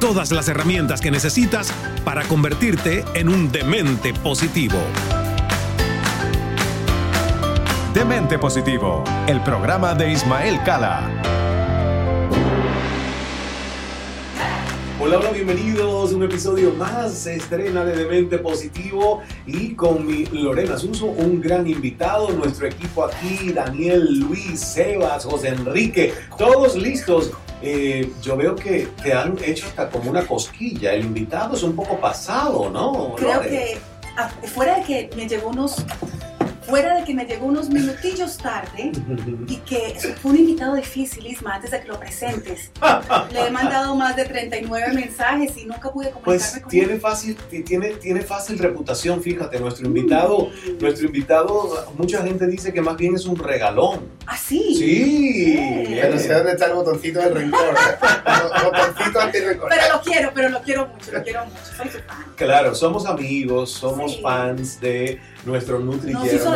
Todas las herramientas que necesitas para convertirte en un demente positivo. Demente Positivo, el programa de Ismael Cala. Hola, hola, bienvenidos. Un episodio más se estrena de Demente Positivo y con mi Lorena Suso, un gran invitado. Nuestro equipo aquí, Daniel, Luis, Sebas, José Enrique, todos listos. Eh, yo veo que te han hecho hasta como una cosquilla. El invitado es un poco pasado, ¿no? Creo Lore? que ah, fuera de que me llegó unos fuera de que me llegó unos minutillos tarde y que fue un invitado difícil, Isma, antes de que lo presentes. Le he mandado más de 39 mensajes y nunca pude comunicarme Pues con tiene él. fácil, tiene, tiene fácil reputación, fíjate, nuestro invitado, nuestro invitado, mucha gente dice que más bien es un regalón. ¿Ah, sí? Sí. Eh. Pero sé dónde está el botoncito del rencor. botoncito anti-rencor. Pero lo quiero, pero lo quiero mucho, lo quiero mucho. Soy su fan. Claro, somos amigos, somos Sí. fans de nuestro Nutri Nos hizo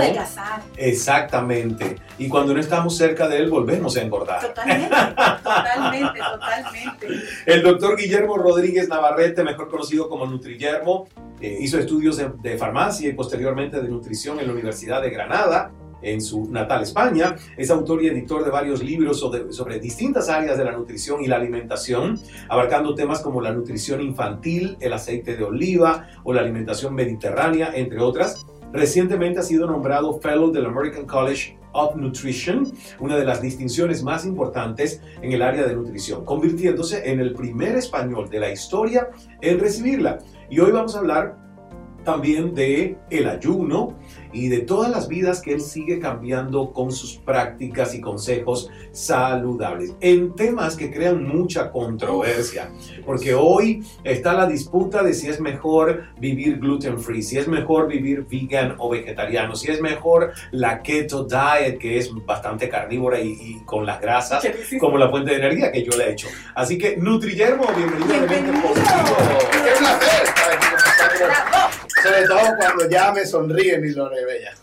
Exactamente. Y cuando no estamos cerca de él, volvemos a engordar. Totalmente, totalmente, totalmente. El doctor Guillermo Rodríguez Navarrete, mejor conocido como Nutriyermo, eh, hizo estudios de, de farmacia y posteriormente de nutrición en la Universidad de Granada, en su natal España. Es autor y editor de varios libros sobre, sobre distintas áreas de la nutrición y la alimentación, abarcando temas como la nutrición infantil, el aceite de oliva o la alimentación mediterránea, entre otras. Recientemente ha sido nombrado Fellow del American College of Nutrition, una de las distinciones más importantes en el área de nutrición, convirtiéndose en el primer español de la historia en recibirla. Y hoy vamos a hablar también de el ayuno y de todas las vidas que él sigue cambiando con sus prácticas y consejos saludables en temas que crean mucha controversia, porque hoy está la disputa de si es mejor vivir gluten free, si es mejor vivir vegan o vegetariano, si es mejor la keto diet que es bastante carnívora y, y con las grasas como la fuente de energía que yo le he hecho. Así que Nutriyermo, bienvenido a Bienvenido. Positivo. ¡Qué placer! estar aquí con ustedes. Bravo. Sobre todo cuando ya me sonríen y lo bella.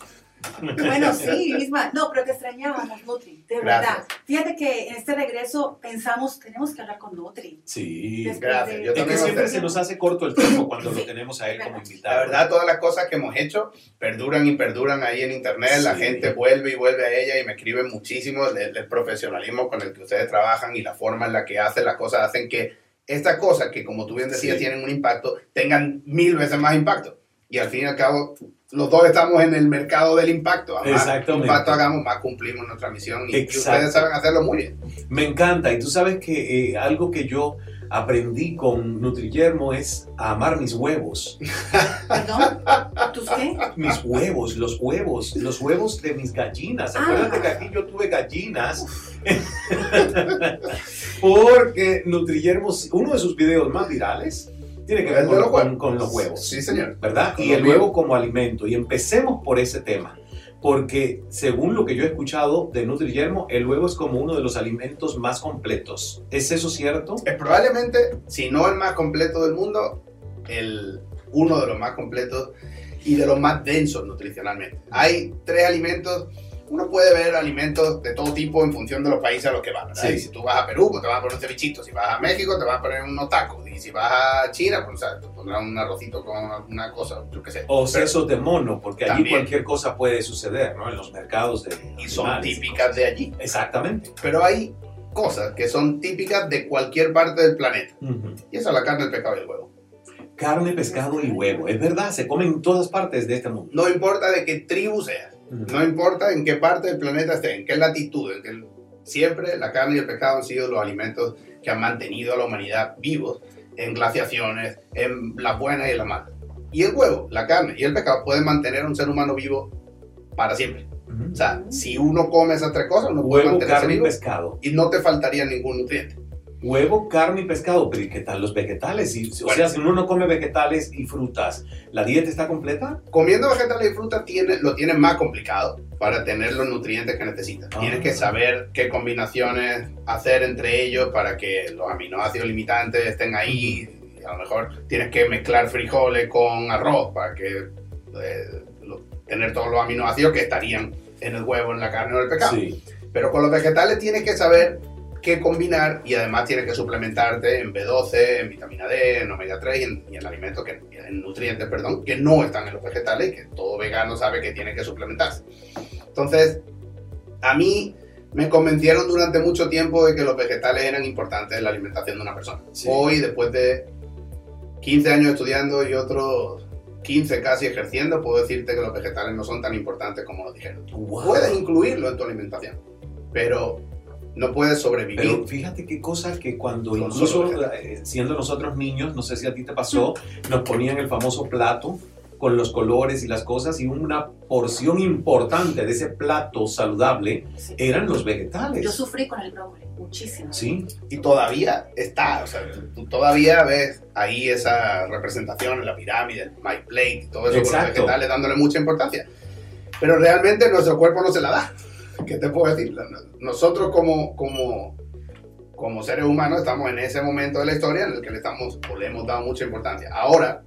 Bueno, sí, Isma. No, pero te extrañábamos, Nutri, de verdad. Gracias. Fíjate que en este regreso pensamos, tenemos que hablar con Nutri. Sí. Después gracias. de- Yo Es que también siempre se nos hace corto el tiempo cuando lo Sí. tenemos a él como La invitado. La verdad, todas las cosas que hemos hecho perduran y perduran ahí en internet. La Sí. gente vuelve y vuelve a ella y me escriben muchísimo del, del profesionalismo con el que ustedes trabajan y la forma en la que hacen las cosas hacen que estas cosas que, como tú bien decías, Sí. tienen un impacto, tengan mil veces más impacto. Y al fin y al cabo, los dos estamos en el mercado del impacto. A más Exactamente. impacto hagamos, más cumplimos nuestra misión. Y, y ustedes saben hacerlo muy bien. Me encanta. Y tú sabes que eh, algo que yo aprendí con Nutriyermo es a amar mis huevos. ¿Perdón? ¿Tus qué? Mis huevos, los huevos, los huevos de mis gallinas. Ah. Acuérdate que aquí yo tuve gallinas. Porque Nutriyermo, uno de sus videos más virales, tiene que ver con, los con- huevos. con los huevos. Sí, señor. ¿verdad? Con Y el huevo como alimento. Y empecemos por ese tema. Porque según lo que yo he escuchado de Nutriyermo, el huevo es como uno de los alimentos más completos. ¿Es eso cierto? Es probablemente, si no el más completo del mundo, el, uno de los más completos y de los más densos nutricionalmente. Hay tres alimentos. Uno puede ver alimentos de todo tipo en función de los países a los que vas. ¿verdad? Sí. Y si tú vas a Perú, pues te van a poner un cevichito. Si vas a México, te van a poner unos tacos. Y si vas a China, pues te pondrán un arrocito con alguna cosa, yo qué sé. O sesos de mono, porque allí También. cualquier cosa puede suceder, ¿no? En los mercados de y son animales. típicas de allí. Exactamente. Pero hay cosas que son típicas de cualquier parte del planeta. Y esa es la carne, el pescado y el huevo. Carne, pescado y huevo. Es verdad, se comen en todas partes de este mundo. No importa de qué tribu seas. No importa en qué parte del planeta esté, en qué latitud, en qué- siempre la carne y el pescado han sido los alimentos que han mantenido a la humanidad vivos en glaciaciones, en las buenas y en las malas. Y el huevo, la carne y el pescado pueden mantener a un ser humano vivo para siempre. O sea, si uno come esas tres cosas, uno puede Huevo, mantenerse carne y vivo pescado. y no te faltaría ningún nutriente. Huevo, carne y pescado, pero ¿y qué tal los vegetales? Y, o Bueno. sea, si uno no come vegetales y frutas, ¿la dieta está completa? Comiendo vegetales y frutas tiene, lo tienes más complicado para tener los nutrientes que necesitas. Ah. Tienes que saber qué combinaciones hacer entre ellos para que los aminoácidos limitantes estén ahí. Y a lo mejor tienes que mezclar frijoles con arroz para que eh, lo- tener todos los aminoácidos que estarían en el huevo, en la carne o en el pescado. Sí. Pero con los vegetales tienes que saber qué combinar y además tienes que suplementarte en B12, en vitamina D, en omega 3 y en, y en alimentos, que, en nutrientes, perdón, que no están en los vegetales y que todo vegano sabe que tiene que suplementarse. Entonces, a mí me convencieron durante mucho tiempo de que los vegetales eran importantes en la alimentación de una persona. Sí. Hoy, después de 15 años estudiando y otros 15 casi ejerciendo, puedo decirte que los vegetales no son tan importantes como nos dijeron. Wow. Puedes incluirlo en tu alimentación, pero no puedes sobrevivir. Pero fíjate qué cosa que cuando Con incluso eh, siendo nosotros niños, no sé si a ti te pasó, nos ponían el famoso plato con los colores y las cosas y una porción importante de ese plato saludable Sí. eran los vegetales. Yo sufrí con el brócoli, muchísimo. Sí, y todavía está, o sea, tú, todavía ves ahí esa representación en la pirámide, My Plate, todo eso con los Exacto. vegetales dándole mucha importancia. Pero realmente nuestro cuerpo no se la da. ¿Qué te puedo decir? Nosotros como, como, como seres humanos estamos en ese momento de la historia en el que le, estamos, o le hemos dado mucha importancia. Ahora,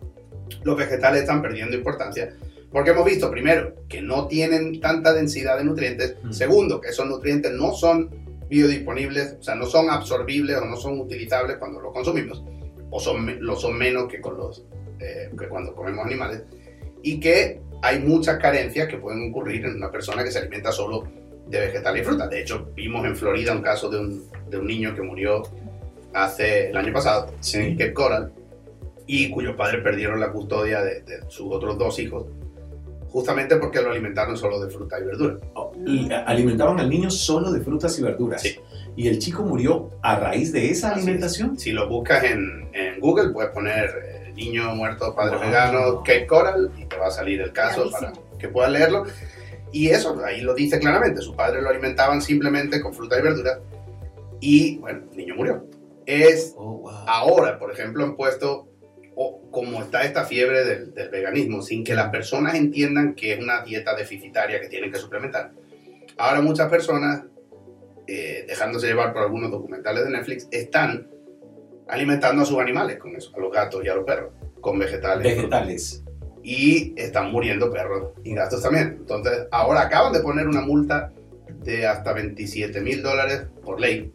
los vegetales están perdiendo importancia porque hemos visto, primero, que no tienen tanta densidad de nutrientes. Mm. Segundo, que esos nutrientes no son biodisponibles, o sea, no son absorbibles o no son utilizables cuando los consumimos, o son, lo son menos que, con los, eh, que cuando comemos animales, y que hay muchas carencias que pueden ocurrir en una persona que se alimenta solo de vegetales y frutas. De hecho, vimos en Florida un caso de un, de un niño que murió hace el año pasado, sí. Cape Coral, y cuyos padres perdieron la custodia de, de sus otros dos hijos, justamente porque lo alimentaron solo de fruta y verdura. Y alimentaban al niño solo de frutas y verduras. Sí. Y el chico murió a raíz de esa Así alimentación. Si lo buscas en, en Google, puedes poner eh, niño muerto, padre Wow. vegano, Cape Coral, y te va a salir el caso para Bravísimo. que puedas leerlo. Y eso, ahí lo dice claramente, sus padres lo alimentaban simplemente con fruta y verdura, y bueno, el niño murió. Es Oh, wow. ahora, por ejemplo, han puesto, o como está esta fiebre del, del veganismo, sin que las personas entiendan que es una dieta deficitaria que tienen que suplementar. Ahora muchas personas, eh, dejándose llevar por algunos documentales de Netflix, están alimentando a sus animales con eso, a los gatos y a los perros, con vegetales. Vegetales. Y están muriendo perros y gatos también. Entonces, ahora acaban de poner una multa de hasta 27 mil dólares por ley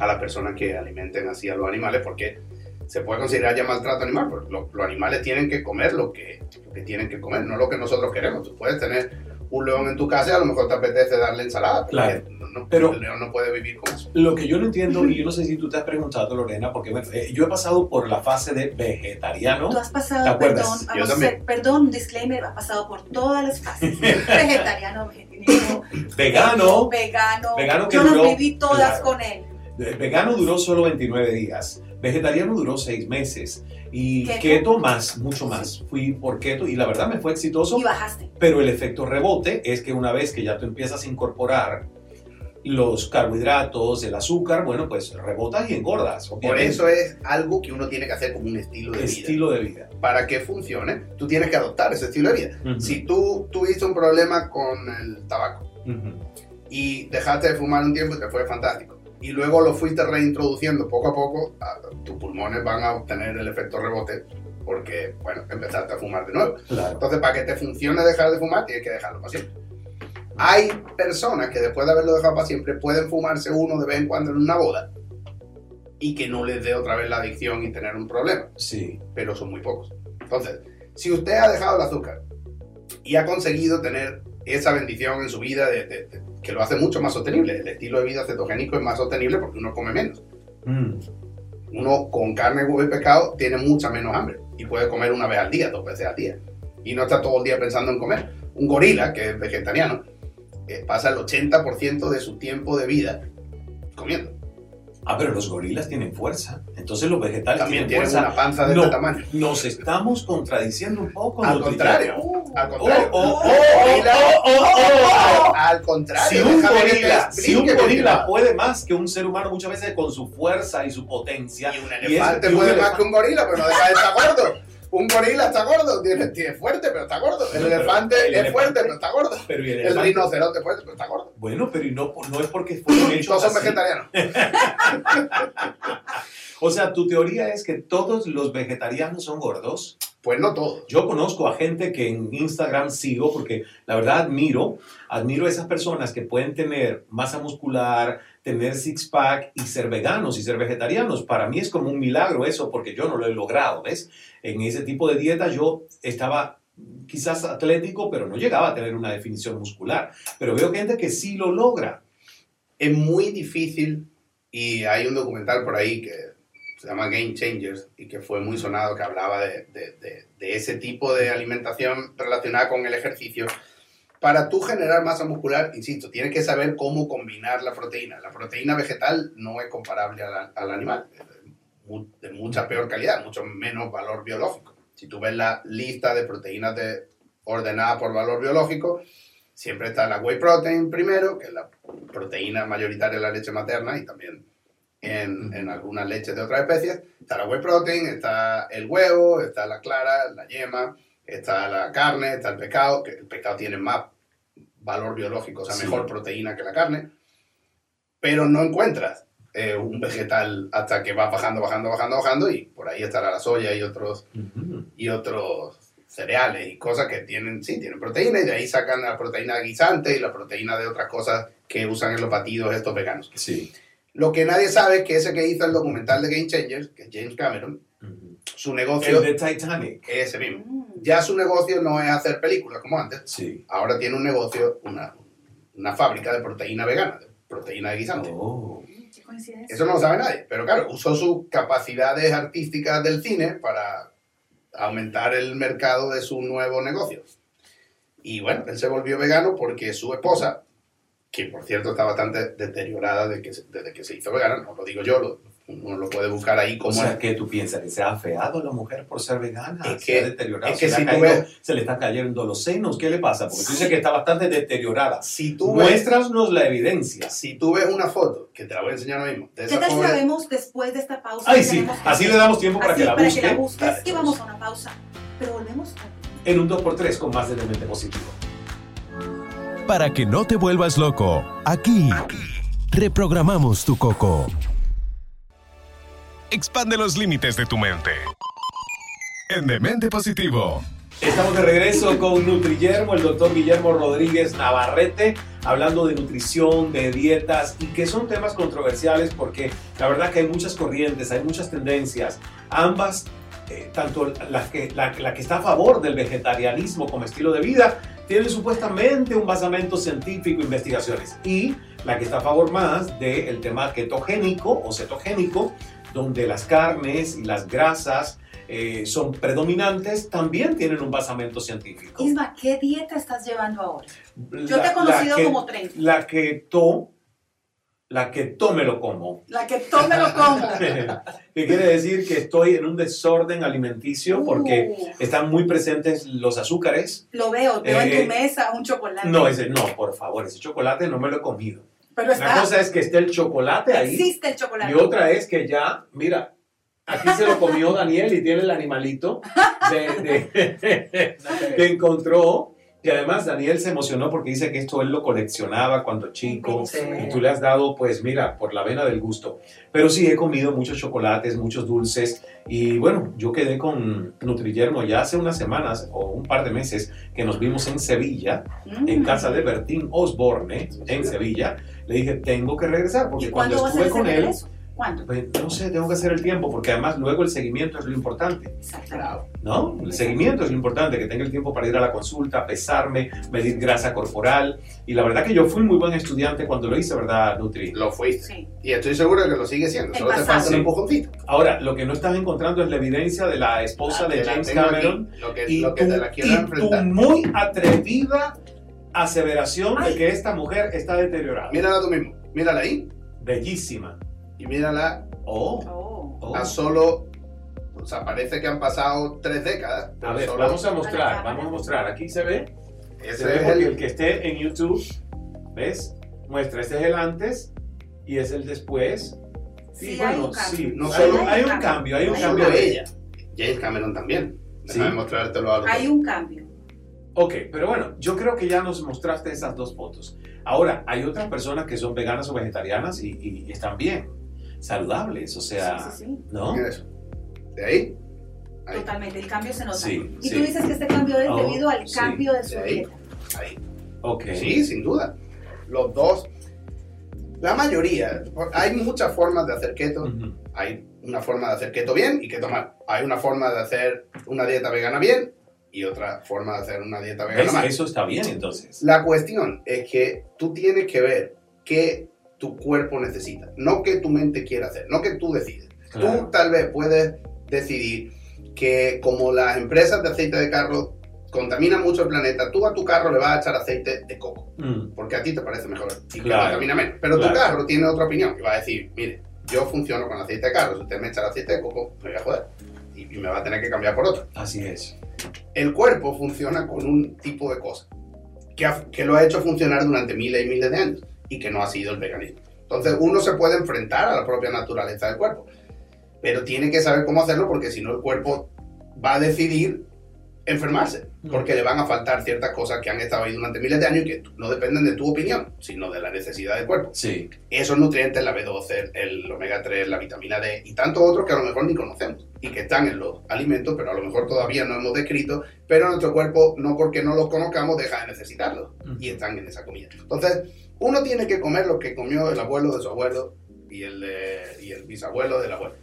a las personas que alimenten así a los animales porque se puede considerar ya maltrato animal, porque lo- los, animales tienen que comer lo que, lo que tienen que comer, no lo que nosotros queremos. Tú puedes tener un león en tu casa y a lo mejor te apetece darle ensalada, pero Claro. no- no- Pero- el león no puede vivir con eso. Lo que yo no entiendo, y yo no sé si tú te has preguntado, Lorena, porque bueno, eh, yo he pasado por la fase de vegetariano. Tú has ¿Te pasado, acuerdas? perdón, Yo vamos a también. hacer- perdón, disclaimer, ha pasado por todas las fases. Vegetariano, vegetariano, Vegano. vegano. Vegano que Yo las duró- viví todas claro. con él. Eh, Vegano duró solo 29 días. Vegetariano duró 6 meses. Y Keto. keto más, mucho más. Fui por keto y la verdad me fue exitoso. Y bajaste. Pero el efecto rebote es que una vez que ya tú empiezas a incorporar los carbohidratos, el azúcar, bueno, pues rebotas y engordas. Por obviamente. eso es algo que uno tiene que hacer como un estilo de vida. estilo de vida. Para que funcione, tú tienes que adoptar ese estilo de vida. Ujú. Si tú tuviste un problema con el tabaco, Ujú. y dejaste de fumar un tiempo y te fue fantástico. Y luego lo fuiste reintroduciendo poco a poco, tus pulmones van a obtener el efecto rebote porque, bueno, empezaste a fumar de nuevo. Claro. Entonces, para que te funcione dejar de fumar, tienes que dejarlo para siempre. Hay personas que después de haberlo dejado para siempre pueden fumarse uno de vez en cuando en una boda y que no les dé otra vez la adicción y tener un problema Sí. pero son muy pocos. Entonces, si usted ha dejado el azúcar y ha conseguido tener esa bendición en su vida de, de- de- que lo hace mucho más sostenible, el estilo de vida cetogénico es más sostenible porque uno come menos. Mm. Uno con carne, huevo y pescado tiene mucha menos hambre y puede comer una vez al día, dos veces al día. Y no está todo el día pensando en comer. Un gorila, que es vegetariano, eh, pasa el 80% de su tiempo de vida comiendo. Ah, pero los gorilas tienen fuerza. Entonces los vegetales También tienen fuerza. una panza de No. este tamaño. Nos estamos contradiciendo un poco. Al contrario. Uh, Al contrario. Oh, oh, oh, oh, oh, oh. al, contrario. Si un gorila, si un gorila puede más que un ser humano muchas veces con su fuerza y su potencia. Y un elefante y un puede más que un gorila, pero no deja de estar gordo. Un gorila está gordo, tiene, tiene fuerte, pero está gordo. El pero elefante el es elefante- fuerte, pero está gordo. Pero el El rinoceronte es fuerte, pero está gordo. Bueno, pero y no, no es porque fueron hechos Todos son así. vegetarianos. O sea, tu teoría es que todos los vegetarianos son gordos. Pues no todos. Yo conozco a gente que en Instagram sigo porque la verdad admiro, admiro a esas personas que pueden tener masa muscular, tener six pack y ser veganos y ser vegetarianos. Para mí es como un milagro eso porque yo no lo he logrado, ¿ves? En ese tipo de dieta yo estaba quizás atlético, pero no llegaba a tener una definición muscular. Pero veo gente que sí lo logra. Es muy difícil y hay un documental por ahí que se llama Game Changers y que fue muy sonado que hablaba de- de- de ese tipo de alimentación relacionada con el ejercicio. Para tú generar masa muscular, insisto, tienes que saber cómo combinar la proteína. La proteína vegetal no es comparable al, al animal, es de, mu- de mucha peor calidad, mucho menos valor biológico. Si tú ves la lista de proteínas de, ordenada por valor biológico, siempre está la whey protein primero, que es la proteína mayoritaria de la leche materna y también en, en algunas leches de otras especies. Está la whey protein, está el huevo, está la clara, la yema, está la carne, está el pescado, que el pescado tiene más valor biológico, o sea, Sí. mejor proteína que la carne, pero no encuentras eh, un vegetal hasta que va bajando, bajando, bajando, bajando y por ahí estará la soya y otros y otros cereales y cosas que tienen, sí, tienen proteína y de ahí sacan la proteína guisante y la proteína de otras cosas que usan en los batidos estos veganos. Sí. Lo que nadie sabe es que ese que hizo el documental de Game Changers, que es James Cameron, su negocio El de Titanic. es ese mismo. Mm. Ya su negocio no es hacer películas como antes, Sí. ahora tiene un negocio, una, una fábrica de proteína vegana, de proteína de guisante. Oh. Qué coincidencia. Eso no lo sabe nadie, pero claro, usó sus capacidades artísticas del cine para aumentar el mercado de su nuevo negocio. Y bueno, él se volvió vegano porque su esposa, que por cierto está bastante deteriorada desde que, se- desde que se hizo vegana, no lo digo yo, lo- uno lo puede buscar ahí O como sea, es. que tú piensas que se ha afeado la mujer por ser vegana, Es se que- ha deteriorado, es que se, si le ha tú caído- ves- se le está cayendo los senos, ¿qué le pasa? Porque tú dices que está bastante deteriorada. Si tú, ves, Muéstranos la evidencia. si tú ves una foto, que te la voy a enseñar ahora mismo, de ¿Qué tal si la pobre- vemos después de esta pausa? Ay, sí, así le damos tiempo para Así, que la para busque. que la busques Dale, y vamos a una pausa. Pero volvemos. En un 2x3 con más de Demente Positivo. Para que no te vuelvas loco, aquí reprogramamos tu coco. Expande los límites de tu mente. En Demente Positivo. Estamos de regreso con Nutriyermo, el doctor Guillermo Rodríguez Navarrete, hablando de nutrición, de dietas y que son temas controversiales porque la verdad que hay muchas corrientes, hay muchas tendencias. Ambas, eh, tanto la que, la, que está a favor del vegetarianismo como estilo de vida, tienen supuestamente un basamento científico, investigaciones, y la que está a favor más del tema ketogénico o cetogénico, donde las carnes y las grasas eh, son predominantes, también tienen un basamento científico. Isma, ¿qué dieta estás llevando ahora? Yo La- te he conocido que- como 30. La keto, la keto me lo como. La que tome lo como. que quiere decir que estoy en un desorden alimenticio porque Uh, están muy presentes los azúcares. lo veo, veo en Eh, tu mesa un chocolate. No, ese, no, por favor, ese chocolate no me lo he comido. Pero Una cosa es que esté el chocolate ahí existe el chocolate. y otra es que ya, mira, aquí se lo comió Daniel y tiene el animalito de- de- que encontró. Y además Daniel se emocionó porque dice que esto él lo coleccionaba cuando chico. Y tú le has dado, pues mira, por la vena del gusto. Pero sí, he comido muchos chocolates, muchos dulces. Y bueno, yo quedé con Nutrillermo ya hace unas semanas o un par de meses que nos vimos en Sevilla, Mm. en casa de Bertín Osborne, en Sevilla. Le dije, tengo que regresar porque ¿Y cuando estuve con él, regreso? ¿Cuándo? pues, no sé, tengo que hacer el tiempo porque además luego el seguimiento es lo importante. Exactamente. ¿no? El seguimiento es lo importante, que tenga el tiempo para ir a la consulta, pesarme, medir grasa corporal. Y la verdad que yo fui muy buen estudiante cuando lo hice, ¿verdad, Nutri? Lo fuiste. Sí. Y estoy seguro de que lo sigue siendo. El Solo te falta un Sí. empujoncito. Ahora, lo que no estás encontrando es la evidencia de la esposa Ah, de la James tengo aquí, Cameron Lo que, y, lo que tu, te la quiero y tu muy atrevida aseveración Ay. de que esta mujer está deteriorada. Mírala tú mismo. Mírala ahí Bellísima. Y mírala Oh, Oh. oh. a solo O sea, parece que han pasado tres décadas. A ver, solo- vamos a mostrar, vamos a mostrar. Aquí se ve. Ese Se ve es el- el que esté en YouTube, ¿ves? Muestra, este es el antes y es el después. Sí, hay bueno, un cambio. sí, No hay, solo- hay un cambio, hay un no cambio. solo ella, James Cameron también. Déjame Sí. mostrártelo a los Hay un cambio. Ok, pero bueno, yo creo que ya nos mostraste esas dos fotos. Ahora, hay otras personas que son veganas o vegetarianas y- y están bien, saludables, o sea, sí, sí, sí. ¿no? Mira eso. ¿De ahí? Ahí. Totalmente, el cambio se nota. Sí, y sí. tú dices que este cambio es Oh, debido al sí. cambio de su De ahí. dieta. Ahí. Ok. Sí, sin duda. Los dos. La mayoría. Hay muchas formas de hacer keto. Ujú. Hay una forma de hacer keto bien y keto mal. Hay una forma de hacer una dieta vegana bien y otra forma de hacer una dieta vegana ¿Ves? mal. Eso está bien entonces. La cuestión es que tú tienes que ver qué tu cuerpo necesita, no qué tu mente quiere hacer, no que tú decides. Tú tal vez puedes decidir que como las empresas de aceite de carro contaminan mucho el planeta, tú a tu carro le vas a echar aceite de coco, Mm, porque a ti te parece mejor y que Claro. contamina menos. Pero Claro. tu carro tiene otra opinión y va a decir, mire, yo funciono con aceite de carro, si usted me echa el aceite de coco, me voy a joder y, y me va a tener que cambiar por otro. así es. El cuerpo funciona con un tipo de cosa que, ha- que lo ha hecho funcionar durante miles y miles de años y que no ha sido el veganismo. Entonces uno se puede enfrentar a la propia naturaleza del cuerpo, pero tiene que saber cómo hacerlo porque si no el cuerpo va a decidir enfermarse, porque le van a faltar ciertas cosas que han estado ahí durante miles de años y que no dependen de tu opinión, sino de la necesidad del cuerpo. Sí. Esos nutrientes, la B12, el omega 3, la vitamina D y tantos otros que a lo mejor ni conocemos y que están en los alimentos, pero a lo mejor todavía no hemos descrito, pero nuestro cuerpo no porque no los conozcamos deja de necesitarlos y están en esa comida. Entonces, uno tiene que comer lo que comió el abuelo de su abuelo y el, de- y el bisabuelo del abuelo.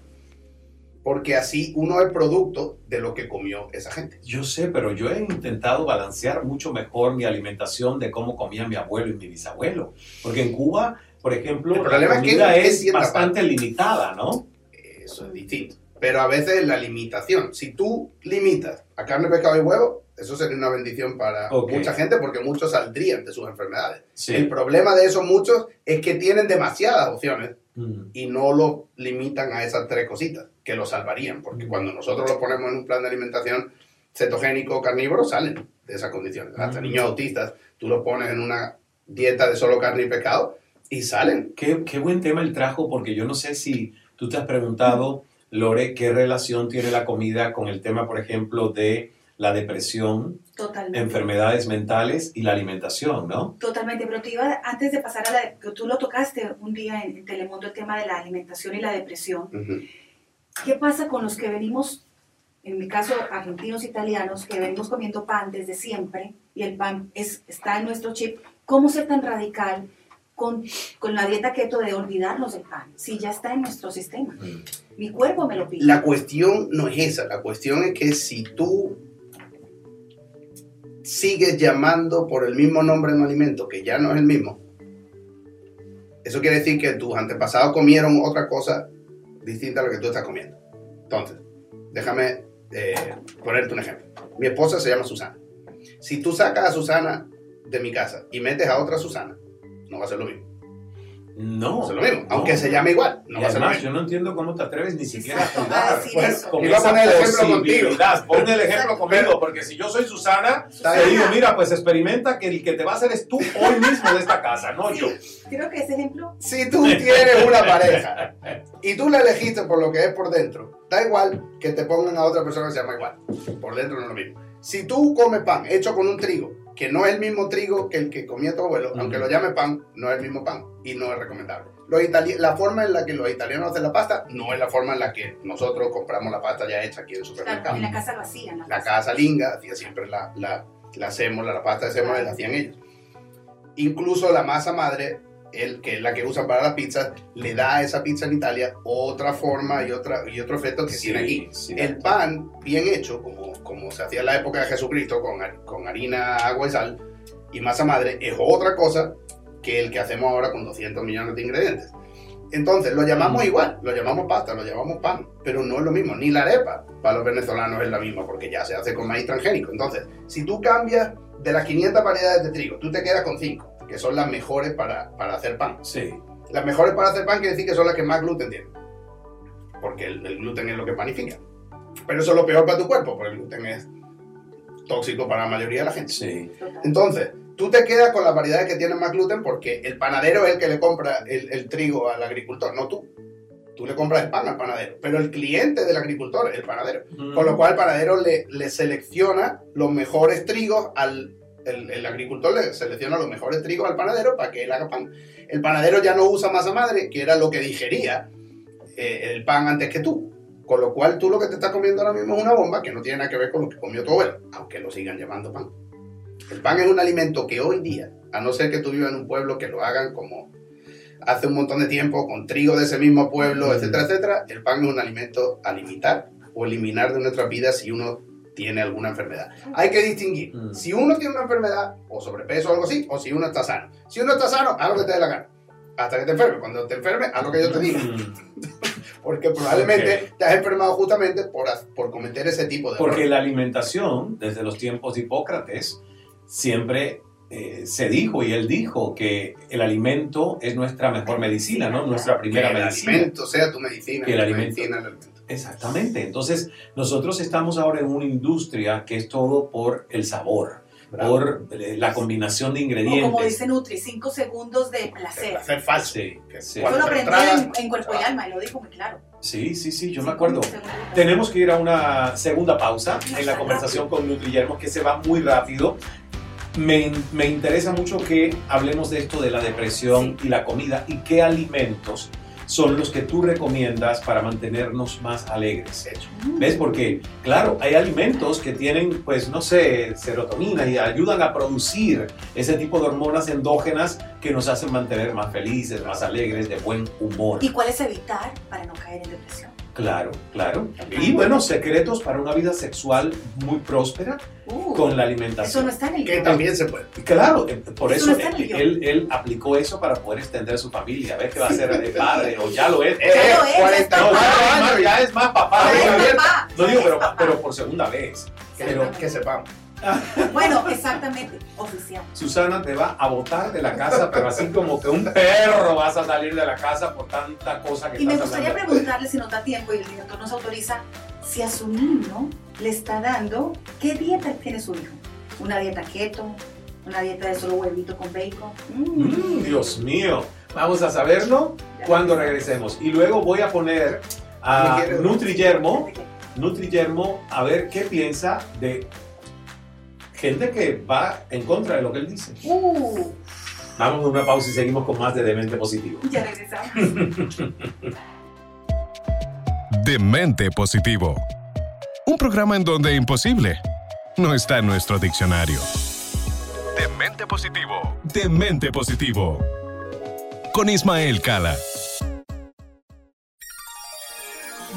Porque así uno es producto de lo que comió esa gente. Yo sé, pero yo he intentado balancear mucho mejor mi alimentación de cómo comía mi abuelo y mi bisabuelo. Porque en Cuba, por ejemplo, El problema la es que comida es bastante limitada, ¿no? Eso es distinto. Pero a veces la limitación, si tú limitas a carne, pescado y huevo, eso sería una bendición para mucha gente porque muchos saldrían de sus enfermedades. Sí. El problema de esos muchos es que tienen demasiadas opciones Mm, y no lo limitan a esas tres cositas que lo salvarían, porque Mm. cuando nosotros lo ponemos en un plan de alimentación cetogénico carnívoro salen de esas condiciones. Hasta Mm. niños autistas, tú los pones en una dieta de solo carne y pescado y salen. Qué, qué buen tema el trajo, porque yo no sé si tú te has preguntado, Lore, qué relación tiene la comida con el tema, por ejemplo, de la depresión, Totalmente. enfermedades mentales y la alimentación, ¿no? Totalmente, pero te iba, antes de pasar a la, que tú lo tocaste un día en, en Telemundo, el tema de la alimentación y la depresión. Ujú. ¿Qué pasa con los que venimos, en mi caso, argentinos, italianos, que venimos comiendo pan desde siempre y el pan es, está en nuestro chip? ¿Cómo ser tan radical con, con la dieta keto de olvidarnos del pan? Si ya está en nuestro sistema. Mi cuerpo me lo pide. La cuestión no es esa, la cuestión es que si tú sigues llamando por el mismo nombre de un alimento que ya no es el mismo, eso quiere decir que tus antepasados comieron otra cosa distinta a lo que tú estás comiendo. Entonces, déjame eh, ponerte un ejemplo. Mi esposa se llama Susana. Si tú sacas a Susana de mi casa y metes a otra Susana, no va a ser lo mismo. No. Ser lo mismo, no. aunque se llame igual, no y va a ser lo además, yo no entiendo cómo te atreves ni siquiera a Bueno, eso. con Iba a poner el ejemplo contigo. Pon el ejemplo conmigo, porque si yo soy Susana, Está te digo, mira, pues experimenta que el que te va a hacer es tú hoy mismo de esta casa, no yo. Creo que ese ejemplo Si tú tienes una pareja y tú la elegiste por lo que es por dentro, da igual que te pongan a otra persona que se llama igual. Por dentro no es lo mismo. Si tú comes pan hecho con un trigo, que no es el mismo trigo que el que comía tu abuelo, aunque lo llame pan, no es el mismo pan y no es recomendable. Los itali- la forma en la que los italianos hacen la pasta no es la forma en la que nosotros compramos la pasta ya hecha aquí en el claro, supermercado. en la casa lo hacían. La casa linga hacía siempre la, la, la sémola, la pasta de sémola, la hacían ellos. Incluso la masa madre, el, que es la que usan para las pizzas, le da a esa pizza en Italia otra forma y, otra, y otro efecto que tiene aquí. sí. El pan bien hecho, como, como se hacía en la época de Jesucristo, con, con harina, agua y sal, y masa madre, es otra cosa que el que hacemos ahora con 200 millones de ingredientes. Entonces, lo llamamos Mm. igual, lo llamamos pasta, lo llamamos pan, pero no es lo mismo, ni la arepa para los venezolanos es la misma, porque ya se hace con maíz transgénico. Entonces, si tú cambias de las 500 variedades de trigo, tú te quedas con 5, que son las mejores para, para hacer pan. Sí. Las mejores para hacer pan quiere decir que son las que más gluten tienen, porque el, el gluten es lo que panifica. Pero eso es lo peor para tu cuerpo, porque el gluten es tóxico para la mayoría de la gente. Sí. Entonces, tú te quedas con las variedades que tienen más gluten porque el panadero es el que le compra el, el trigo al agricultor, no tú. Tú le compras el pan al panadero, pero el cliente del agricultor es el panadero. Con lo cual el panadero le, le selecciona los mejores trigos al... El, el agricultor le selecciona los mejores trigos al panadero para que él haga pan. El panadero ya no usa masa madre, que era lo que digería eh, el pan antes que tú. Con lo cual tú lo que te estás comiendo ahora mismo es una bomba que no tiene nada que ver con lo que comió tu abuelo, aunque lo sigan llamando pan. El pan es un alimento que hoy día, a no ser que tú vivas en un pueblo que lo hagan como hace un montón de tiempo, con trigo de ese mismo pueblo, etcétera, etcétera, el pan es un alimento a limitar o eliminar de nuestras vidas si uno tiene alguna enfermedad. Hay que distinguir Mm. si uno tiene una enfermedad o sobrepeso o algo así, o si uno está sano. Si uno está sano, haz lo que te dé la gana. Hasta que te enfermes. Cuando te enfermes, haz lo que yo te diga. Mm. Porque probablemente Ok. te has enfermado justamente por, por cometer ese tipo de Porque errores. la alimentación, desde los tiempos de Hipócrates, siempre eh, se dijo y él dijo que el alimento es nuestra mejor medicina, ¿no? Nuestra Que primera el medicina. alimento sea tu medicina. Que el alimento- medicina el alimento. Exactamente. Entonces, nosotros estamos ahora en una industria que es todo por el sabor, Bravo. por eh, la combinación de O como ingredientes. dice Nutri, 5 segundos de placer. Hacer falso. Sí, Que sí. Yo lo aprendí en, en Cuerpo y Alma y lo dijo muy claro. sí, sí, sí, yo me Cinco acuerdo. segundos de placer. Tenemos que ir a una segunda pausa en la conversación con Nutriyermo, que se va muy rápido. Me, me interesa mucho que hablemos de esto de la depresión y la comida y qué alimentos son los que tú recomiendas para mantenernos más alegres. Hecho. ¿Ves? Porque, claro, hay alimentos que tienen, pues, no sé, serotonina y ayudan a producir ese tipo de hormonas endógenas que nos hacen mantener más felices, más alegres, de buen humor. ¿Y cuál es evitar para no caer en depresión? Claro, claro. Y bueno, secretos para una vida sexual muy próspera Uh, con la eso alimentación. no está en el Que también se puede. Claro, eh, por Eso eso no eh, él, él aplicó eso para poder extender su familia. Ves que va a ser eh, padre o ya lo es. Eh, Ya lo es, ya 40 está. No, ya, es años. más, ya es más papá. No digo, pero, pero por segunda vez. Pero Que sepamos. Bueno, exactamente, oficial. Susana te va a botar de la casa, pero así como que un perro vas a salir de la casa por tanta cosa que Y me gustaría hablando. preguntarle si nos da tiempo y el director nos autoriza si a su niño le está dando, ¿qué dieta tiene su hijo? ¿Una dieta keto? ¿Una dieta de solo huevito con bacon? Mm. Mm, Dios mío. Vamos a saberlo cuando regresemos. Y luego voy a poner a ¿Qué quieres? Nutriyermo, Nutriyermo a ver qué piensa de gente que va en contra de lo que él dice. Uh, Vamos a una pausa y seguimos con más de Demente Positivo. ya regresamos. Demente Positivo. Un programa en donde imposible no está en nuestro diccionario. Demente Positivo. Demente Positivo. Con Ismael Cala.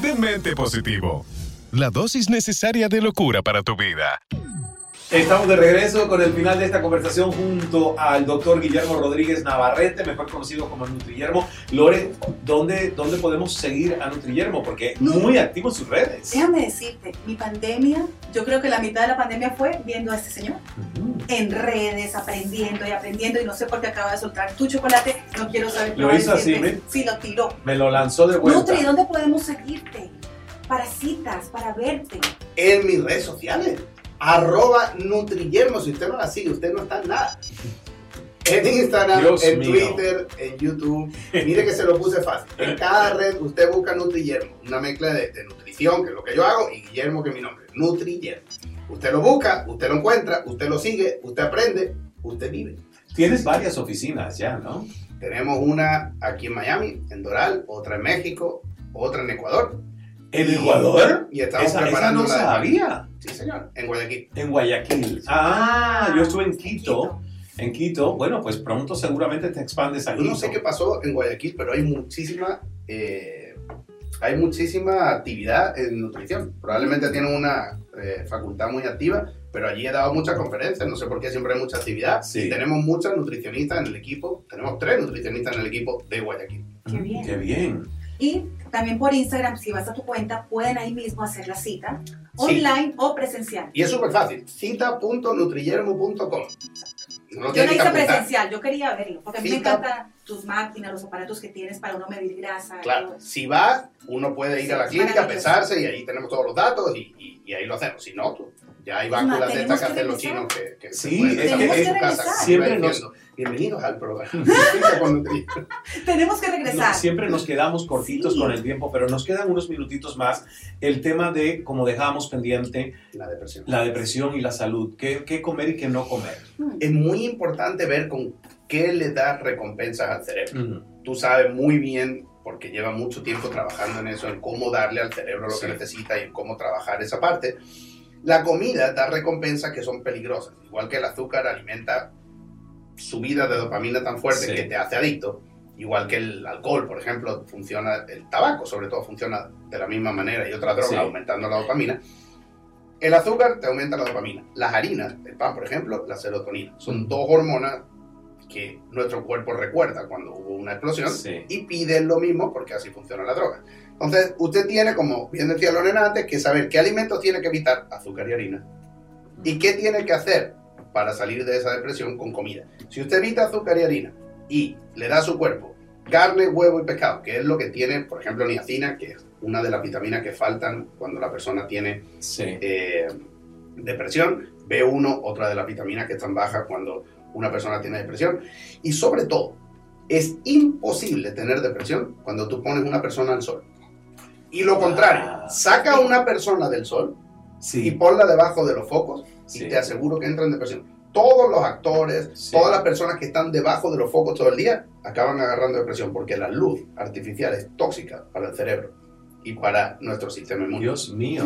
Demente Positivo. La dosis necesaria de locura para tu vida. Estamos de regreso con el final de esta conversación junto al doctor Guillermo Rodríguez Navarrete, mejor conocido como Nutriyermo. Lore, ¿dónde, ¿dónde podemos seguir a Nutriyermo? Porque es No. muy activo en sus redes. Déjame decirte, mi pandemia, yo creo que la mitad de la pandemia fue viendo a este señor Ujú. en redes, aprendiendo y aprendiendo, y no sé por qué acaba de soltar tu chocolate, no quiero saber qué Lo hizo así, ¿ve? Sí, lo tiró. Me lo lanzó de vuelta. Nutri, ¿dónde podemos seguirte? Para citas, para verte. En mis redes sociales. Arroba Nutriyermo. Si usted no la sigue, usted no está en nada. En Instagram, Dios en mío. Twitter, en YouTube. Mire que se lo puse fácil. En cada red usted busca Nutriyermo. Una mezcla de, de nutrición, que es lo que yo hago, y Guillermo, que es mi nombre. Nutriyermo. Usted lo busca, usted lo encuentra, usted lo sigue, usted aprende, usted vive. Tienes varias oficinas ya, ¿no? Tenemos una aquí en Miami, en Doral, otra en México, otra en Ecuador. ¿En Y- Ecuador? Y estamos Esa, no la de- sabía. Sí, señor. En Guayaquil. En Guayaquil. Ah, yo estuve en Quito. Quito. En Quito. Bueno, pues pronto seguramente te expandes a Quito. no sé qué pasó en Guayaquil, pero hay muchísima, eh, hay muchísima actividad en nutrición. Probablemente tienen una eh, facultad muy activa, pero allí he dado muchas conferencias. No sé por qué siempre hay mucha actividad. Sí. Y tenemos muchas nutricionistas en el equipo. Tenemos tres nutricionistas en el equipo de Guayaquil. Qué bien. Qué bien. Y también por Instagram, si vas a tu cuenta, pueden ahí mismo hacer la cita, online o presencial. Y es súper fácil. Cita.nutriyermo.com. No Yo que hice presencial, yo quería verlo, porque a mí me encantan tus máquinas, los aparatos que tienes para uno medir grasa. Claro, si vas, uno puede ir Sí, a la clínica, pesarse y ahí tenemos todos los datos y, y- y ahí lo hacemos. Si no, tú- ya hay básculas de estas que hacen los chinos que, que Sí, se pueden es en su casa. siempre nos- Bienvenidos al programa. Tenemos que No, regresar. siempre nos quedamos cortitos Sí. con el tiempo, pero nos quedan unos minutitos más. El tema de, como dejamos pendiente, La depresión. la depresión y la salud. ¿Qué, qué comer y qué no comer? Mm. Es muy importante ver con qué le das recompensas al cerebro. Ujú. Tú sabes muy bien, porque lleva mucho tiempo trabajando en eso, en cómo darle al cerebro lo Sí. que necesita y en cómo trabajar esa parte. La comida da recompensas que son peligrosas. Igual que el azúcar alimenta subida de dopamina tan fuerte Sí. que te hace adicto. Igual que el alcohol, por ejemplo, funciona, el tabaco sobre todo funciona de la misma manera y otra droga Sí. aumentando la dopamina. El azúcar te aumenta la dopamina. Las harinas, el pan, por ejemplo, la serotonina. Son Mm. dos hormonas que nuestro cuerpo recuerda cuando hubo una explosión Sí. y piden lo mismo porque así funciona la droga. Entonces, usted tiene, como bien decía Lorena antes, que saber qué alimentos tiene que evitar, azúcar y harina, y qué tiene que hacer para salir de esa depresión con comida. Si usted evita azúcar y harina y le da a su cuerpo carne, huevo y pescado, que es lo que tiene, por ejemplo, niacina, que es una de las vitaminas que faltan cuando la persona tiene Sí. eh, depresión, B1, otra de las vitaminas que están bajas cuando una persona tiene depresión. Y sobre todo, es imposible tener depresión cuando tú pones una persona al sol. Y lo contrario, Ah. saca a una persona del sol y Sí. ponla debajo de los focos Sí. y te aseguro que entra en depresión. Todos los actores, Sí. todas las personas que están debajo de los focos todo el día acaban agarrando depresión porque la luz artificial es tóxica para el cerebro y para nuestro sistema inmune. Dios mío.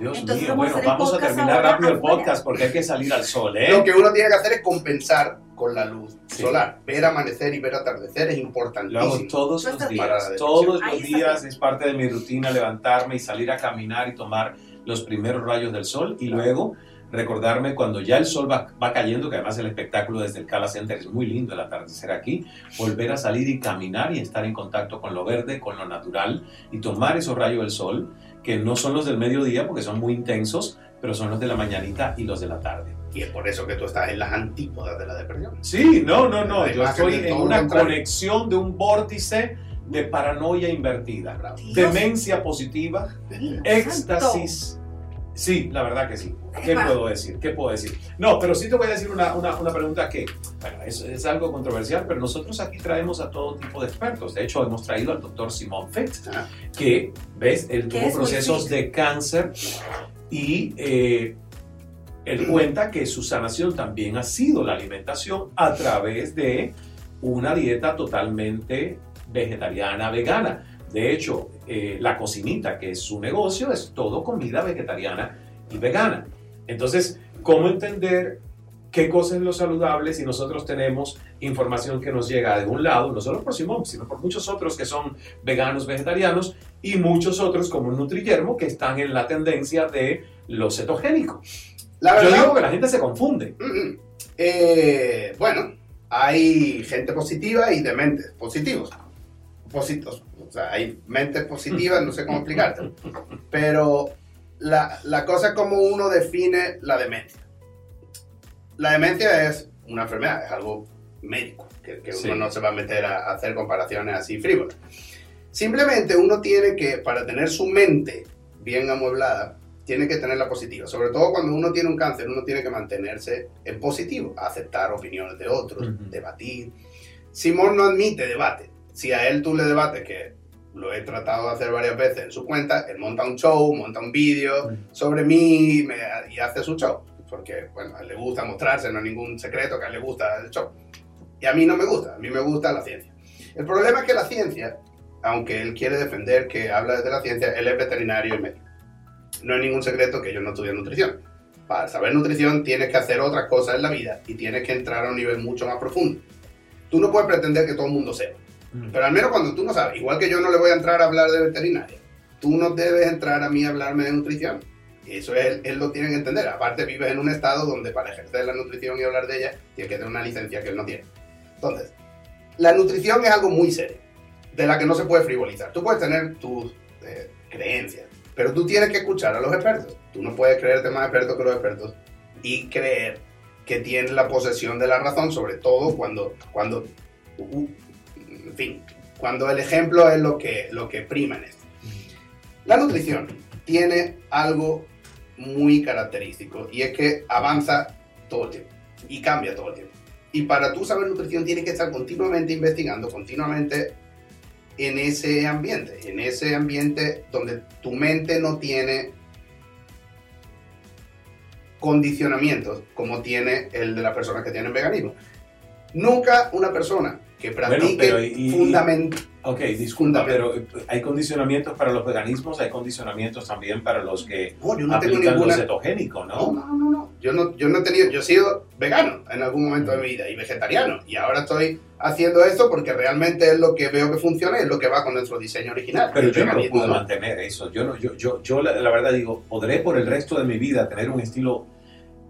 Dios Entonces mío. Bueno, vamos a podcast terminar rápido el podcast porque hay que salir al sol, ¿eh? Lo que uno tiene que hacer es compensar con la luz Sí. solar. Ver amanecer y ver atardecer es Lo hago importantísimo. todos los días. depresión. Todos los días es parte de mi rutina levantarme y salir a caminar y tomar los primeros rayos del sol y luego recordarme cuando ya el sol va, va cayendo, que además el espectáculo desde el Cala Center es muy lindo el atardecer aquí, volver a salir y caminar y estar en contacto con lo verde, con lo natural y tomar esos rayos del sol, que no son los del mediodía porque son muy intensos, pero son los de la mañanita y los de la tarde. Y es por eso que tú estás en las antípodas de la depresión. Sí, no, no, no. Yo estoy en una conexión de un vórtice de paranoia invertida. Dios. Demencia positiva, Dios éxtasis. Sí, la verdad que sí. ¿Qué puedo decir? ¿Qué puedo decir? No, pero sí te voy a decir una, una, una pregunta que, bueno, es, es algo controversial, pero nosotros aquí traemos a todo tipo de expertos. De hecho, hemos traído al doctor Simón Fett, Ajá. que, ¿ves? Él tuvo procesos de cáncer y eh, él cuenta que su sanación también ha sido la alimentación a través de una dieta totalmente vegetariana, vegana. De hecho, eh, la cocinita, que es su negocio, es todo comida vegetariana y vegana. Entonces, ¿cómo entender qué cosa es lo saludable si nosotros tenemos información que nos llega de un lado, no solo por Simón, sino por muchos otros que son veganos, vegetarianos y muchos otros como Nutrillermo que están en la tendencia de lo cetogénico? La Yo verdad, digo que la gente se confunde. Mm, mm. Eh, bueno, hay gente positiva y de mentes positivos. O sea, hay mentes positivas, no sé cómo explicarte. Pero la, la cosa es como uno define la demencia. La demencia es una enfermedad, es algo médico, que, que Sí. uno no se va a meter a, a hacer comparaciones así frívolas. Simplemente uno tiene que, para tener su mente bien amueblada, tiene que tenerla positiva. Sobre todo cuando uno tiene un cáncer, uno tiene que mantenerse en positivo, aceptar opiniones de otros, debatir. Simón no admite debate. Si a él tú le debates, que lo he tratado de hacer varias veces en su cuenta, él monta un show, monta un vídeo Ujú. sobre mí me- y hace su show. Porque, bueno, a él le gusta mostrarse, no es ningún secreto que a él le gusta el show. Y a mí no me gusta, a mí me gusta la ciencia. El problema es que la ciencia, aunque él quiere defender que habla desde la ciencia, él es veterinario y médico. No es ningún secreto que yo no estudie nutrición. Para saber nutrición tienes que hacer otras cosas en la vida y tienes que entrar a un nivel mucho más profundo. Tú no puedes pretender que todo el mundo sepa. Pero al menos cuando tú no sabes, igual que yo no le voy a entrar a hablar de veterinaria, tú no debes entrar a mí a hablarme de nutrición. Eso él, él lo tiene que entender. Aparte, vives en un estado donde para ejercer la nutrición y hablar de ella, tienes que tener una licencia que él no tiene. Entonces, la nutrición es algo muy serio, de la que no se puede frivolizar. Tú puedes tener tus eh, creencias, pero tú tienes que escuchar a los expertos. Tú no puedes creerte más experto que los expertos y creer que tiene la posesión de la razón, sobre todo cuando, cuando fin, cuando el ejemplo es lo que, lo que prima en esto. La nutrición tiene algo muy característico y es que avanza todo el tiempo y cambia todo el tiempo. Y para tú saber nutrición tienes que estar continuamente investigando, continuamente en ese ambiente, en ese ambiente donde tu mente no tiene condicionamientos como tiene el de las personas que tienen veganismo. Nunca una persona que practique fundamentalmente Ok, disculpa, pero eh, hay condicionamientos para los veganismos, hay condicionamientos también para los que no, yo no aplican tengo ninguna... cetogénico, ¿no? No, no, no, Yo no, yo no he tenido, yo he sido vegano en algún momento de mi vida y vegetariano y ahora estoy haciendo esto porque realmente es lo que veo que funciona y es lo que va con nuestro diseño original. Pero yo no puedo mantener eso. Yo, no, yo, yo, yo la, la verdad digo, podré por el resto de mi vida tener un estilo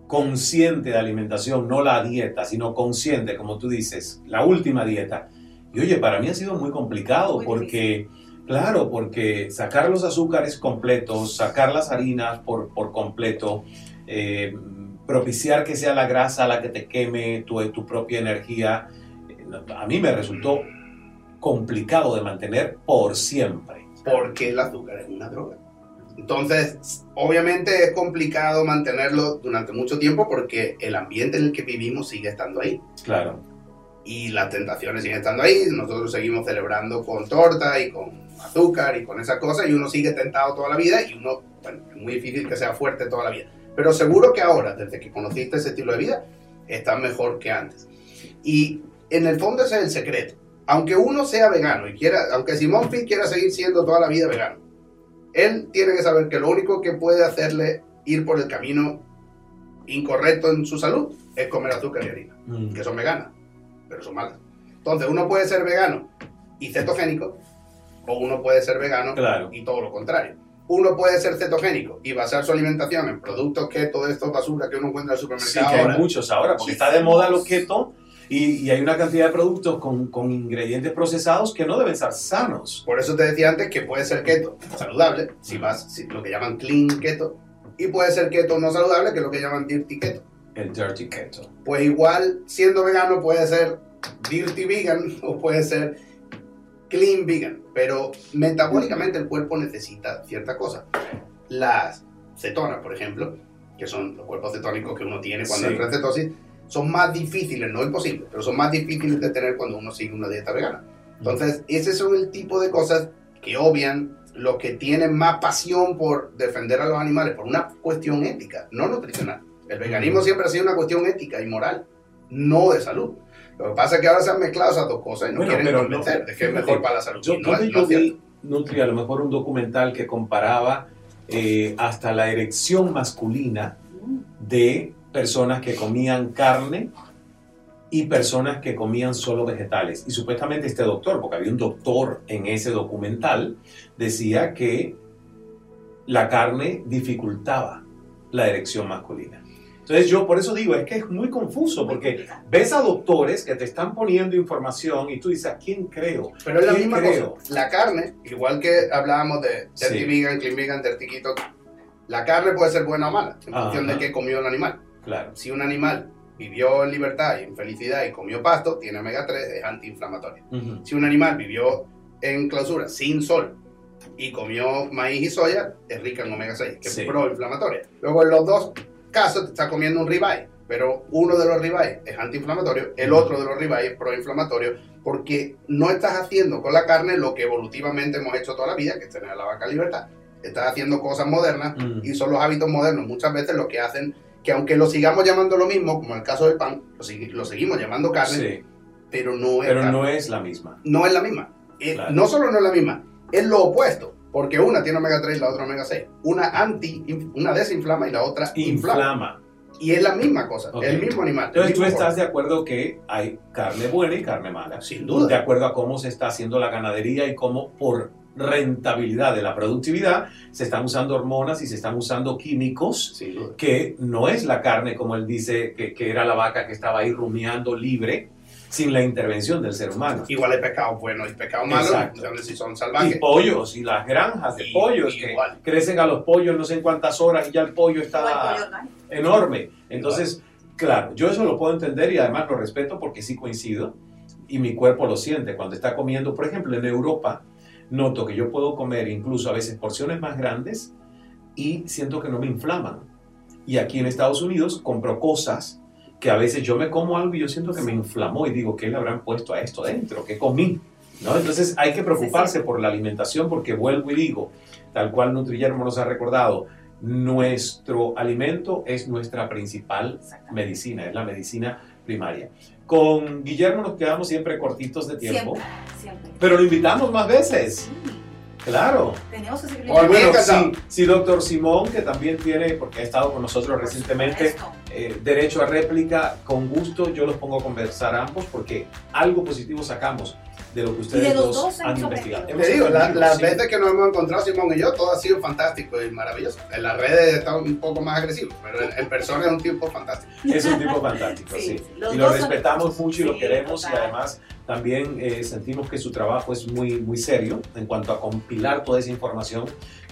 consciente de alimentación, no la dieta, sino consciente, como tú dices, la última dieta y oye, para mí ha sido muy complicado porque, claro, porque sacar los azúcares completos, sacar las harinas por, por completo, eh, propiciar que sea la grasa la que te queme tu, tu propia energía, a mí me resultó complicado de mantener por siempre. Porque el azúcar es una droga. Entonces, obviamente es complicado mantenerlo durante mucho tiempo porque el ambiente en el que vivimos sigue estando ahí. Claro y las tentaciones siguen estando ahí, nosotros seguimos celebrando con torta y con azúcar y con esas cosas y uno sigue tentado toda la vida y uno, bueno, es muy difícil que sea fuerte toda la vida. Pero seguro que ahora, desde que conociste ese estilo de vida, estás mejor que antes. Y en el fondo ese es el secreto. Aunque uno sea vegano y quiera, aunque Simón Finn quiera seguir siendo toda la vida vegano, él tiene que saber que lo único que puede hacerle ir por el camino incorrecto en su salud es comer azúcar y harina, mm. que son veganas pero son malas. Entonces, uno puede ser vegano y cetogénico, o uno puede ser vegano y todo lo contrario. Uno puede ser cetogénico y basar su alimentación en productos keto de estos basura que uno encuentra en el supermercado. Sí, que hay muchos ahora, porque está de moda los keto y, hay una cantidad de productos con, con, ingredientes procesados que no deben ser sanos. Por eso te decía antes que puede ser keto saludable, si vas, lo que llaman clean keto, y puede ser keto no saludable, que es lo que llaman dirty keto. El dirty keto. Pues igual, siendo vegano, puede ser dirty vegan o puede ser clean vegan, pero metabólicamente el cuerpo necesita cierta cosa. Las cetonas, por ejemplo, que son los cuerpos cetónicos que uno tiene cuando entra en cetosis, son más difíciles, no imposible, pero son más difíciles de tener cuando uno sigue una dieta vegana. Entonces, ese son el tipo de cosas que obvian los que tienen más pasión por defender a los animales por una cuestión ética, no nutricional. El veganismo siempre ha sido una cuestión ética y moral, no de salud. Lo que pasa es que ahora se han mezclado esas dos cosas y no quieren convencer de que es mejor para la salud. Yo, no, yo vi, Nutri, a lo mejor un documental que comparaba eh, hasta la erección masculina de personas que comían carne y personas que comían solo vegetales. Y supuestamente este doctor, porque había un doctor en ese documental, decía que la carne dificultaba la erección masculina. Entonces yo por eso digo, es que es muy confuso, porque ves a doctores que te están poniendo información y tú dices, ¿a quién creo? Pero es la misma cosa. La carne, igual que hablábamos de dirty vegan, clean vegan, dirty keto, la carne puede ser buena o mala, en función de qué comió un animal. Claro. Si un animal vivió en libertad y en felicidad y comió pasto, tiene omega 3, es antiinflamatorio. Si un animal vivió en clausura, sin sol, y comió maíz y soya, es rica en omega 6, que es proinflamatoria. Luego en los dos caso te estás comiendo un ribeye, pero uno de los ribeyes es antiinflamatorio, el otro de los ribeyes es proinflamatorio, porque no estás haciendo con la carne lo que evolutivamente hemos hecho toda la vida, que es tener la vaca libertad. Estás haciendo cosas modernas y son los hábitos modernos muchas veces lo que hacen que aunque lo sigamos llamando lo mismo, como en el caso del pan, lo, seguimos llamando carne, pero no es Pero no es la misma. No es la misma. no solo no es la misma, es lo opuesto. Porque una tiene omega 3 y la otra omega 6. Una anti, una desinflama y la otra inflama. Y es la misma cosa, el mismo animal. Entonces tú estás de acuerdo que hay carne buena y carne mala. Sin duda. De acuerdo a cómo se está haciendo la ganadería y cómo por rentabilidad de la productividad se están usando hormonas y se están usando químicos que no es la carne como él dice que, que era la vaca que estaba ahí rumiando libre sin la intervención del ser humano. Igual hay pescados buenos y pescados malos, si son salvajes. Y pollos, y las granjas de pollos que crecen a los pollos no sé en cuántas horas y ya el pollo está enorme. Entonces, Claro, yo eso lo puedo entender y además lo respeto porque sí coincido y mi cuerpo lo siente cuando está comiendo. Por ejemplo, en Europa noto que yo puedo comer incluso a veces porciones más grandes y siento que no me inflaman. Y aquí en Estados Unidos compro cosas que a veces yo me como algo y yo siento que me inflamó y digo, ¿qué le habrán puesto a esto dentro? ¿Qué comí? ¿No? Entonces hay que preocuparse por la alimentación porque vuelvo y digo, tal cual Nutriyermo nos ha recordado, nuestro alimento es nuestra principal medicina, es la medicina primaria. Con Guillermo nos quedamos siempre cortitos de tiempo, Siempre, siempre. pero lo invitamos más veces. Claro. Tenemos que seguir Bueno, sí, sí, doctor Simón, que también tiene, porque ha estado con nosotros recientemente, eh, derecho a réplica, con gusto yo los pongo a conversar ambos porque algo positivo sacamos de lo que ustedes dos, dos han investigado. Te digo, la- las sí. veces que nos hemos encontrado Simón y yo, todo ha sido fantástico y maravilloso. En las redes está un poco más agresivo, pero en, en persona es un tipo fantástico. Es un tipo fantástico, sí. Sí, y lo son respetamos mucho y lo Sí, queremos y total. además también eh, sentimos que su trabajo es muy, muy serio en cuanto a compilar toda esa información,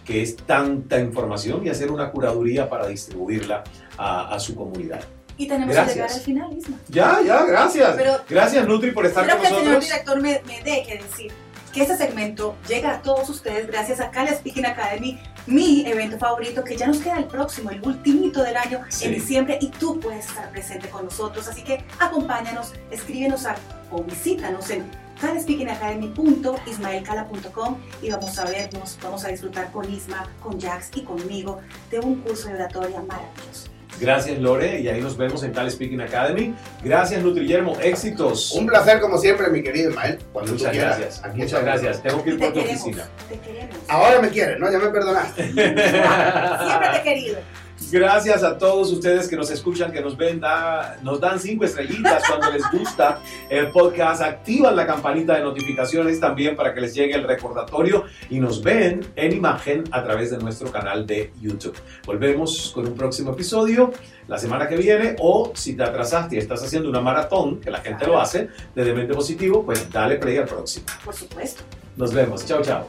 que es tanta información y hacer una curaduría para distribuirla a, a su comunidad. Y tenemos Gracias. que llegar al final, Isma. Ya, ya, gracias. Pero- gracias Nutri por estar con que el señor nosotros. director me, me dé que decir que este segmento llega a todos ustedes gracias a Cali Speaking Academy, mi evento favorito, que ya nos queda el próximo, el ultimito del año, Sí. en diciembre, y tú puedes estar presente con nosotros. Así que acompáñanos, escríbenos a, o visítanos en caleSpeakingAcademy.ismaelcala.com y vamos a vernos, vamos a disfrutar con Isma, con Jax y conmigo de un curso de oratoria maravilloso. Gracias Lore y ahí nos vemos en Cal Speaking Academy. Gracias Nutriyermo, éxitos. Un placer como siempre, mi querido Ismael. Cuando Muchas gracias. Aquí Muchas gracias. Tengo que ir te por tu queremos, oficina. te queremos. Ahora me quieres, ¿no? Ya me perdonaste. Siempre te he querido. Gracias a todos ustedes que nos escuchan, que nos ven, da- nos dan cinco estrellitas cuando les gusta el podcast, activan la campanita de notificaciones también para que les llegue el recordatorio y nos ven en imagen a través de nuestro canal de YouTube. Volvemos con un próximo episodio la semana que viene o si te atrasaste y estás haciendo una maratón, que la gente lo hace, de Demente Positivo, pues dale play al próximo. Por supuesto. Nos vemos. Chao, chao.